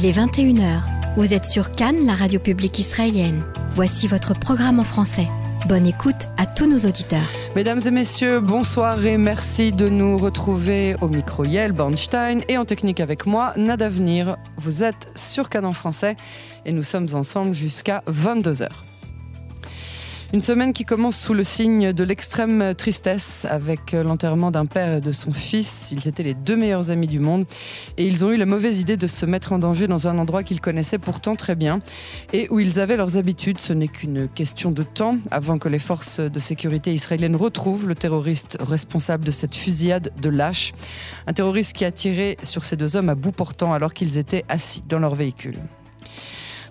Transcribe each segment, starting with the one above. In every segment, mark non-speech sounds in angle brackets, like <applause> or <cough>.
Il est 21h. Vous êtes sur Cannes, la radio publique israélienne. Voici votre programme en français. Bonne écoute à tous nos auditeurs. Mesdames et messieurs, bonsoir et merci de nous retrouver au micro Yael Bornstein et en technique avec moi, Nadavenir. Vous êtes sur Cannes en français et nous sommes ensemble jusqu'à 22h. Une semaine qui commence sous le signe de l'extrême tristesse avec l'enterrement d'un père et de son fils. Ils étaient les deux meilleurs amis du monde et ils ont eu la mauvaise idée de se mettre en danger dans un endroit qu'ils connaissaient pourtant très bien et où ils avaient leurs habitudes. Ce n'est qu'une question de temps avant que les forces de sécurité israéliennes retrouvent le terroriste responsable de cette fusillade de lâches. Un terroriste qui a tiré sur ces deux hommes à bout portant alors qu'ils étaient assis dans leur véhicule.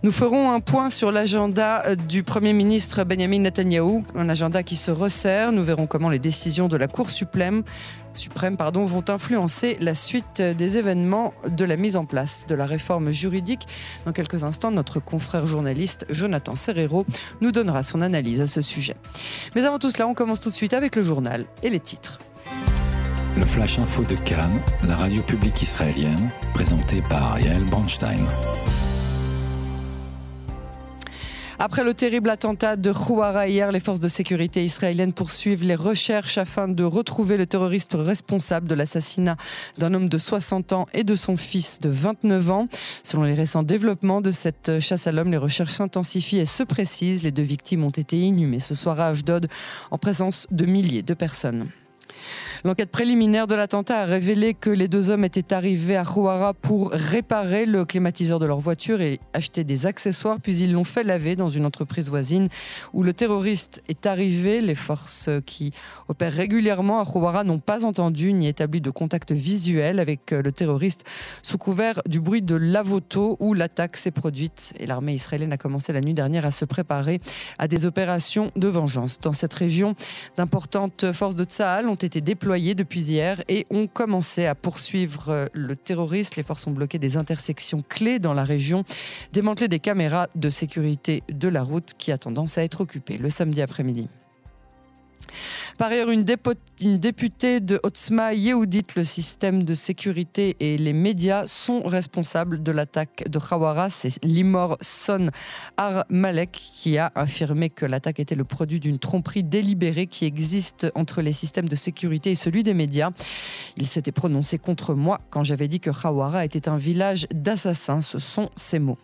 Nous ferons un point sur l'agenda euh, du Premier ministre Benjamin Netanyahu, un agenda qui se resserre. Nous verrons comment les décisions de la Cour suprême, vont influencer la suite des événements de la mise en place de la réforme juridique. Dans quelques instants, notre confrère journaliste Jonathan Serrero nous donnera son analyse à ce sujet. Mais avant tout cela, on commence tout de suite avec le journal et les titres. Le Flash Info de Cannes, la radio publique israélienne, présenté par Yael Bronstein. Après le terrible attentat de Khouara hier, les forces de sécurité israéliennes poursuivent les recherches afin de retrouver le terroriste responsable de l'assassinat d'un homme de 60 ans et de son fils de 29 ans. Selon les récents développements de cette chasse à l'homme, les recherches s'intensifient et se précisent. Les deux victimes ont été inhumées ce soir à Ashdod en présence de milliers de personnes. L'enquête préliminaire de l'attentat a révélé que les deux hommes étaient arrivés à Rouara pour réparer le climatiseur de leur voiture et acheter des accessoires, puis ils l'ont fait laver dans une entreprise voisine où le terroriste est arrivé. Les forces qui opèrent régulièrement à Rouara n'ont pas entendu ni établi de contact visuel avec le terroriste sous couvert du bruit de l'avoto où l'attaque s'est produite. Et l'armée israélienne a commencé la nuit dernière à se préparer à des opérations de vengeance. Dans cette région, d'importantes forces de Tsahal ont été depuis hier et ont commencé à poursuivre euh, le terroriste. Les forces ont bloqué des intersections clés dans la région, démantelé des caméras de sécurité de la route qui a tendance à être occupées le samedi après-midi. Par ailleurs, une, députée de Otzma Yehudit, le système de sécurité et les médias sont responsables de l'attaque de Khawara. C'est Limor Son Ar-Malek qui a affirmé que l'attaque était le produit d'une tromperie délibérée qui existe entre les systèmes de sécurité et celui des médias. Il s'était prononcé contre moi quand j'avais dit que Khawara était un village d'assassins. Ce sont ses mots.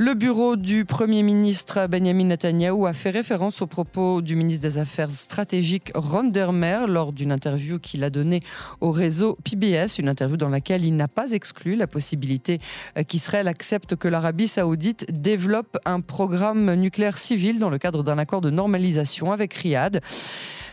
Le bureau du Premier ministre Benjamin Netanyahu a fait référence aux propos du ministre des Affaires stratégiques Ron Dermer lors d'une interview qu'il a donnée au réseau PBS, une interview dans laquelle il n'a pas exclu la possibilité euh, qu'Israël accepte que l'Arabie saoudite développe un programme nucléaire civil dans le cadre d'un accord de normalisation avec Riyad.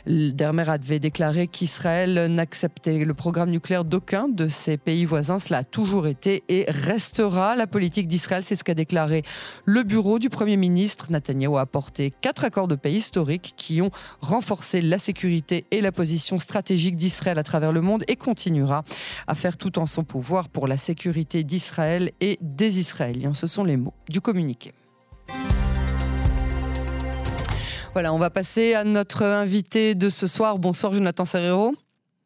Dermer avait déclaré qu'Israël n'acceptait le programme nucléaire d'aucun de ses pays voisins. Cela a toujours été et restera la politique d'Israël. C'est ce qu'a déclaré le bureau du Premier ministre. Netanyahu a apporté quatre accords de paix historiques qui ont renforcé la sécurité et la position stratégique d'Israël à travers le monde et continuera à faire tout en son pouvoir pour la sécurité d'Israël et des Israéliens. Ce sont les mots du communiqué. Voilà, on va passer à notre invité de ce soir. Bonsoir Jonathan Serrero.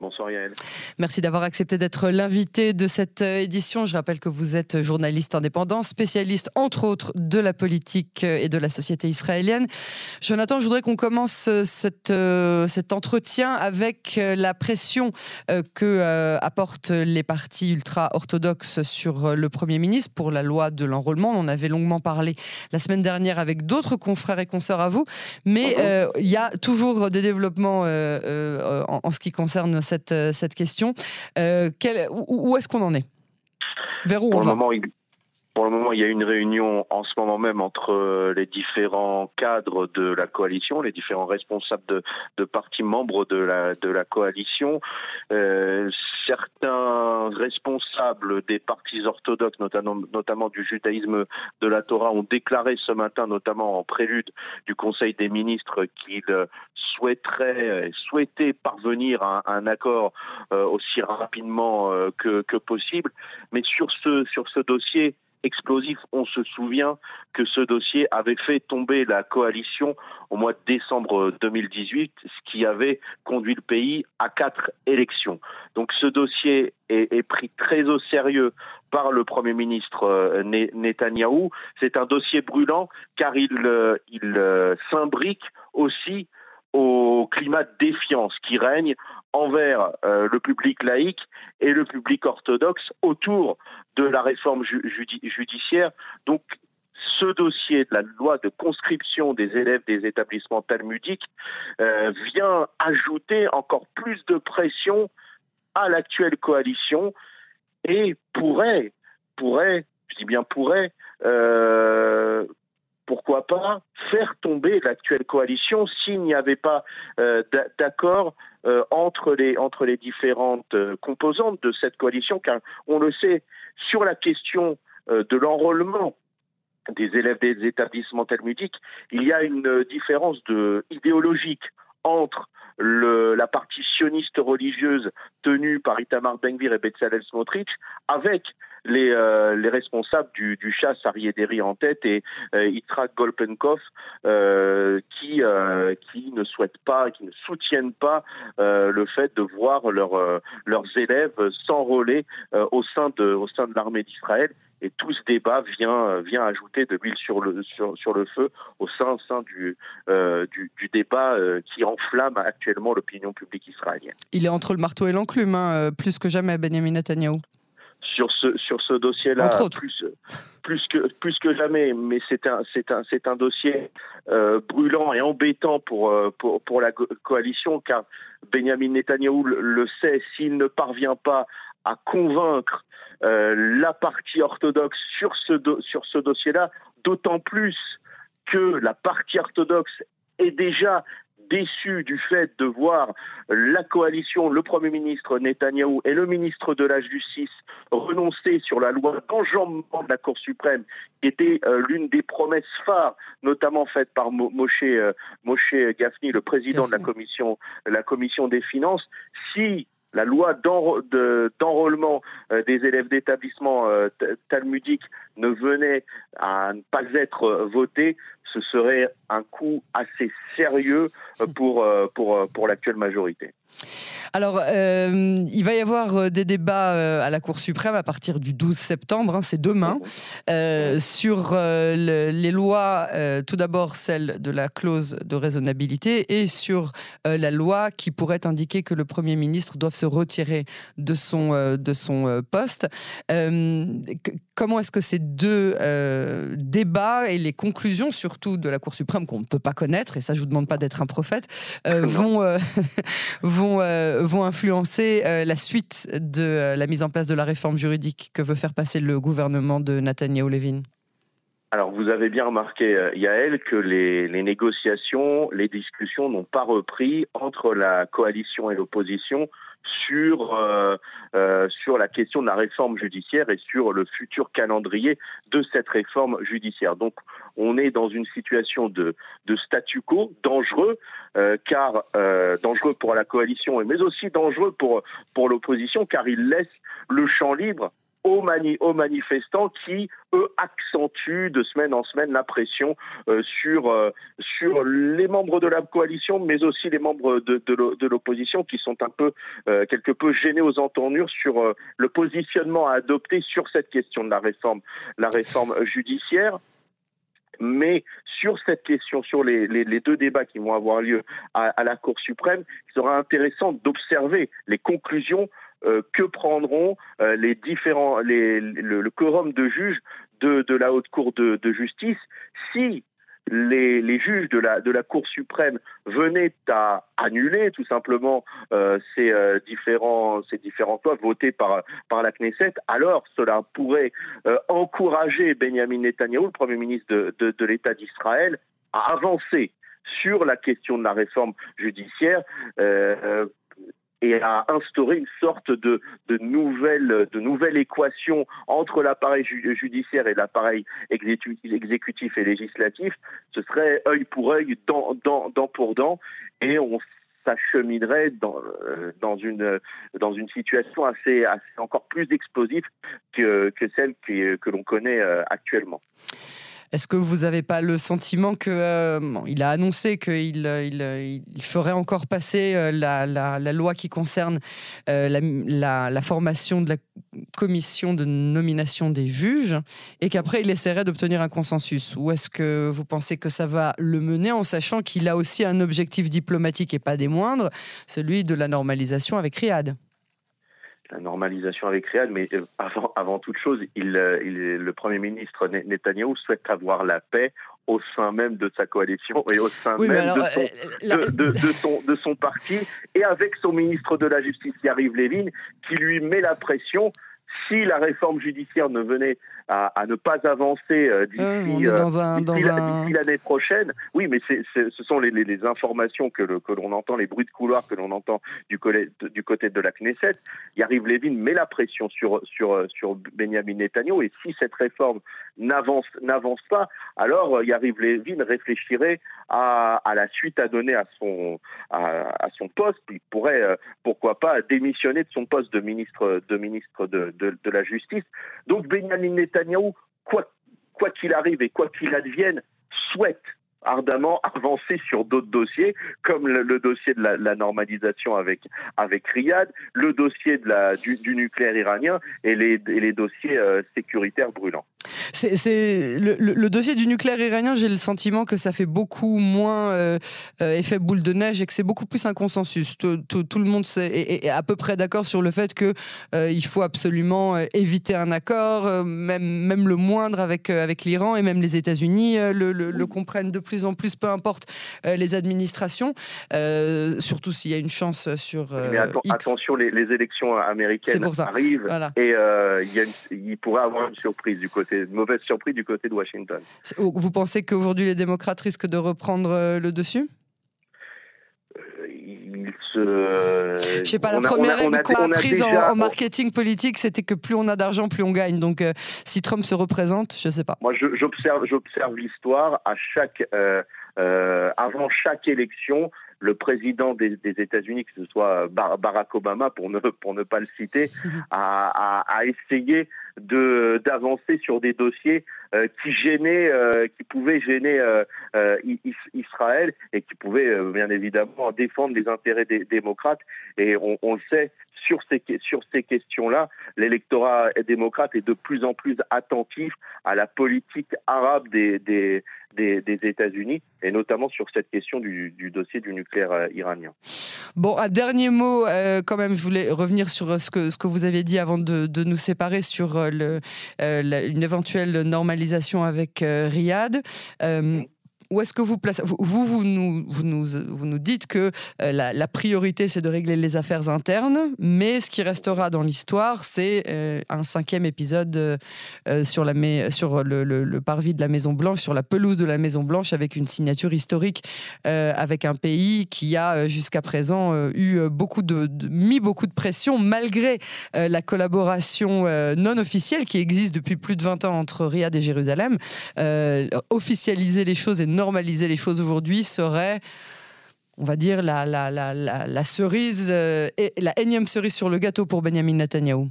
Bonsoir Yael. Merci d'avoir accepté d'être l'invité de cette euh, édition. Je rappelle que vous êtes journaliste indépendant, spécialiste entre autres de la politique euh, et de la société israélienne. Jonathan, je voudrais qu'on commence euh, cette, cet entretien avec la pression que apportent les partis ultra-orthodoxes sur le Premier ministre pour la loi de l'enrôlement. On avait longuement parlé la semaine dernière avec d'autres confrères et consoeurs à vous, mais il y a toujours des développements en, en ce qui concerne cette, euh, cette question. Euh, où, est-ce qu'on en est? Vers où on va? Pour le moment, il y a une réunion en ce moment même entre euh, les différents cadres de la coalition, les différents responsables de, de partis membres de la, de la coalition. Euh, certains responsables des partis orthodoxes, notamment, notamment du judaïsme de la Torah, ont déclaré ce matin, notamment en prélude du Conseil des ministres, qu'ils souhaiteraient, souhaitaient parvenir à, un accord euh, aussi rapidement que, que possible. Mais sur ce, sur ce dossier, explosif. On se souvient que ce dossier avait fait tomber la coalition au mois de décembre 2018, ce qui avait conduit le pays à quatre élections. Donc ce dossier est, pris très au sérieux par le Premier ministre euh, Netanyahou. C'est un dossier brûlant car il, euh, il euh, s'imbrique aussi au climat de défiance qui règne envers le public laïque et le public orthodoxe autour de la réforme judiciaire. Donc, ce dossier de la loi de conscription des élèves des établissements talmudiques vient ajouter encore plus de pression à l'actuelle coalition et pourrait, pourrait, je dis bien pourrait, euh, pourquoi pas faire tomber l'actuelle coalition s'il n'y avait pas euh, d'accord euh, entre, les, entre les différentes composantes de cette coalition, car on le sait, sur la question de l'enrôlement des élèves des établissements talmudiques, il y a une différence de, idéologique entre la partie sioniste religieuse tenue par Itamar Ben-Gvir et Bezalel Smotrich avec les, euh, les responsables du, du chasse Ariéderi en tête et euh, Yitzhak Golpenkov euh, qui, euh, qui ne souhaitent pas, qui ne soutiennent pas euh, le fait de voir leur, leurs élèves s'enrôler au sein de, de l'armée d'Israël et tout ce débat vient, vient ajouter de l'huile sur le, sur, sur, le feu au sein, au sein du, euh, du, du, débat euh, qui enflamme actuellement l'opinion publique israélienne. Il est entre le marteau et l'enclume, hein, plus que jamais, Benjamin Netanyahu sur ce sur ce dossier-là plus plus que plus que jamais mais c'est un c'est un c'est un dossier euh, brûlant et embêtant pour, euh, pour pour la coalition car Benjamin Netanyahou le, le sait s'il ne parvient pas à convaincre euh, la partie orthodoxe sur ce do sur ce dossier-là d'autant plus que la partie orthodoxe est déjà déçu du fait de voir la coalition, le Premier ministre Netanyahou et le ministre de la Justice renoncer sur la loi d'enjambement de la Cour suprême, qui était euh, l'une des promesses phares, notamment faites par Moshe, euh, Moshe Gafni, le président de la commission, la commission des finances. Si la loi d'enrôlement euh, des élèves d'établissement euh, talmudiques ne venait à ne pas être votée, ce serait un coup assez sérieux pour, euh, pour, pour l'actuelle majorité. Alors, euh, il va y avoir euh, des débats euh, à la Cour suprême à partir du 12 septembre, hein, c'est demain, sur les lois, tout d'abord celle de la clause de raisonnabilité et sur la loi qui pourrait indiquer que le Premier ministre doit se retirer de son, de son poste. comment est-ce que ces deux débats et les conclusions, surtout de la Cour suprême, qu'on ne peut pas connaître, et ça je vous demande pas d'être un prophète, vont, <laughs> vont vont influencer euh, la suite de euh, la mise en place de la réforme juridique que veut faire passer le gouvernement de Nathaniel Levin alors vous avez bien remarqué, euh, Yael, que les négociations, les discussions n'ont pas repris entre la coalition et l'opposition sur euh, euh, sur la question de la réforme judiciaire et sur le futur calendrier de cette réforme judiciaire. Donc on est dans une situation de, de statu quo dangereux, euh, car dangereux pour la coalition, mais aussi dangereux pour pour l'opposition, car il laisse le champ libre aux, mani aux, manifestants qui, eux, accentuent de semaine en semaine la pression euh, sur, euh, sur les membres de la coalition, mais aussi les membres de, de l'opposition qui sont un peu, euh, quelque peu gênés aux entournures sur euh, le positionnement à adopter sur cette question de la réforme, la réforme judiciaire. Mais sur cette question, sur les, les, les, deux débats qui vont avoir lieu à, à la Cour suprême, il sera intéressant d'observer les conclusions que prendront euh, les différents, les, le, le, quorum de juges de, de la Haute Cour de, de justice si les, les, juges de la, de la Cour suprême venaient à annuler tout simplement euh, ces, euh, différents, ces différents lois votées par, par la Knesset, alors cela pourrait euh, encourager Benjamin Netanyahu, le Premier ministre de, de, de l'État d'Israël, à avancer sur la question de la réforme judiciaire euh, et à instaurer une sorte de, de, nouvelle, de nouvelle équation entre l'appareil judiciaire et l'appareil exécutif et législatif, ce serait œil pour œil, dent, dent, dent pour dent, et on s'acheminerait dans, dans, une, dans une situation assez, assez encore plus explosive que, que celle que l'on connaît actuellement. Est-ce que vous n'avez pas le sentiment que euh, il a annoncé qu'il euh, il, ferait encore passer euh, la, la, loi qui concerne la, la, formation de la commission de nomination des juges et qu'après il essaierait d'obtenir un consensus? Ou est-ce que vous pensez que ça va le mener en sachant qu'il a aussi un objectif diplomatique et pas des moindres, celui de la normalisation avec Riyad? La normalisation avec Riyad, mais euh, avant, avant toute chose, il, euh, il, le Premier ministre Netanyahou souhaite avoir la paix au sein même de sa coalition et au sein même de, son, euh, de, de, son, de, son, parti, et avec son ministre de la Justice, Yariv Levin, qui lui met la pression si la réforme judiciaire ne venait à, ne pas avancer euh, d'ici euh, l'année prochaine. Oui, mais ce sont les, informations que, l'on entend, les bruits de couloir que l'on entend du, du, côté de la Knesset. Yariv Levin met la pression sur, sur, sur Benjamin Netanyahu et si cette réforme n'avance n'avance pas, alors Yariv Levin réfléchirait à, la suite à donner à son, à, son poste. Il pourrait, euh, pourquoi pas, démissionner de son poste de ministre de, ministre de, de la Justice. Donc Benjamin Netanyahu quoi qu'il arrive et quoi qu'il advienne, souhaite ardemment avancer sur d'autres dossiers, comme le, dossier de la, normalisation avec, avec Riyad, le dossier du, nucléaire iranien et les, les dossiers euh, sécuritaires brûlants. C'est le, dossier du nucléaire iranien. J'ai le sentiment que ça fait beaucoup moins euh, euh, effet boule de neige et que c'est beaucoup plus un consensus. Tout, le monde est, à peu près d'accord sur le fait que euh, il faut absolument éviter un accord, même même le moindre avec avec l'Iran et même les États-Unis le, comprennent de plus en plus, peu importe les administrations. surtout s'il y a une chance sur. Mais attention, les, élections américaines arrivent et il, il pourrait avoir une surprise du côté une mauvaise surprise du côté de Washington. Vous pensez qu'aujourd'hui les démocrates risquent de reprendre euh, le dessus? Euh, se... Je sais pas, la première règle qu'on a, prise en, marketing politique, c'était que plus on a d'argent, plus on gagne. Donc, euh, si Trump se représente, je sais pas. Moi, j'observe, j'observe l'histoire à chaque, avant chaque élection le président des, États-Unis, que ce soit Barack Obama, pour ne, pour ne pas le citer, <laughs> a, a, essayé de d'avancer sur des dossiers qui gênaient, euh, qui pouvaient gêner euh, Israël et qui pouvaient bien évidemment défendre les intérêts des démocrates. Et on, le sait, sur ces, questions-là, l'électorat démocrate est de plus en plus attentif à la politique arabe des, États-Unis, et notamment sur cette question du, dossier du nucléaire euh, iranien. Bon, un dernier mot, euh, quand même, je voulais revenir sur euh, ce que, vous avez dit avant de, nous séparer sur une éventuelle normalisation avec Riyad. Où est-ce que vous placez vous, vous, nous, vous, nous, vous nous dites que euh, la, priorité, c'est de régler les affaires internes, mais ce qui restera dans l'histoire, c'est euh, un cinquième épisode euh, sur, la, sur le, parvis de la Maison Blanche, sur la pelouse de la Maison Blanche, avec une signature historique, avec un pays qui a jusqu'à présent eu beaucoup de, mis beaucoup de pression, malgré la collaboration non officielle qui existe depuis plus de 20 ans entre Riyad et Jérusalem. officialiser les choses et normaliser les choses aujourd'hui serait on va dire, la, cerise, euh, la énième cerise sur le gâteau pour Benjamin Netanyahu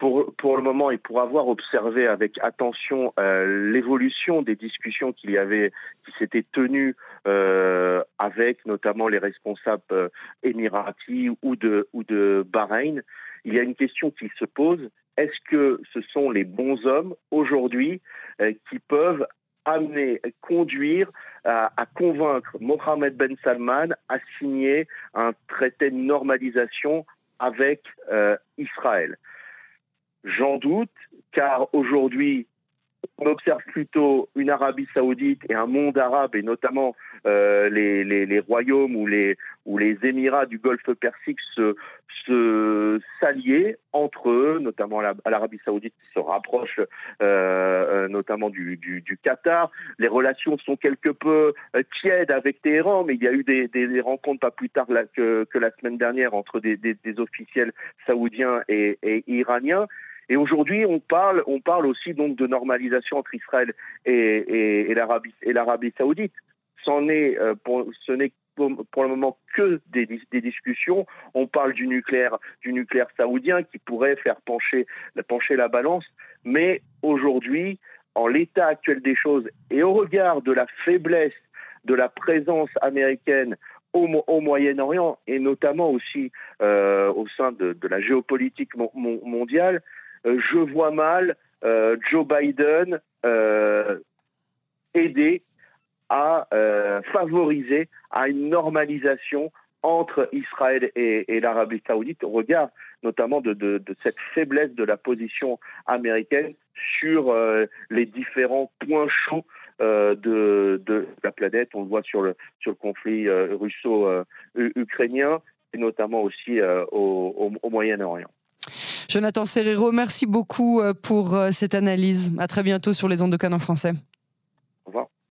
pour, pour le moment, et pour avoir observé avec attention euh, l'évolution des discussions qu'il y avait, qui s'étaient tenues euh, avec notamment les responsables émiratis ou de, ou de Bahreïn, il y a une question qui se pose. Est-ce que ce sont les bons hommes aujourd'hui qui peuvent amener, conduire à, convaincre Mohamed Ben Salman à signer un traité de normalisation avec euh, Israël. J'en doute, car aujourd'hui, on observe plutôt une Arabie saoudite et un monde arabe, et notamment euh, les, les, royaumes ou les, ou les Émirats du Golfe Persique se, se s'allier entre eux, notamment l'Arabie saoudite qui se rapproche euh, euh, notamment du, du, du, Qatar. Les relations sont quelque peu tièdes avec Téhéran, mais il y a eu des, des, rencontres pas plus tard que, que, la semaine dernière entre des, des officiels saoudiens et, et iraniens. Et aujourd'hui, on parle, on parle aussi donc de normalisation entre Israël et, et, et l'Arabie saoudite. Est, euh, ce n'est pour le moment que des, discussions. On parle du nucléaire, du nucléaire saoudien qui pourrait faire pencher, pencher la balance. Mais aujourd'hui, en l'état actuel des choses et au regard de la faiblesse de la présence américaine au, Moyen-Orient et notamment aussi euh, au sein de, la géopolitique mondiale, je vois mal euh, Joe Biden aider à favoriser à une normalisation entre Israël et, l'Arabie saoudite au regard notamment de, cette faiblesse de la position américaine sur les différents points chauds euh, de, de, la planète. On le voit sur le, sur le conflit euh, russo-ukrainien et notamment aussi euh, au, au, Moyen-Orient. Jonathan Serrero, merci beaucoup pour cette analyse. À très bientôt sur les ondes de Cannes en français. Au revoir.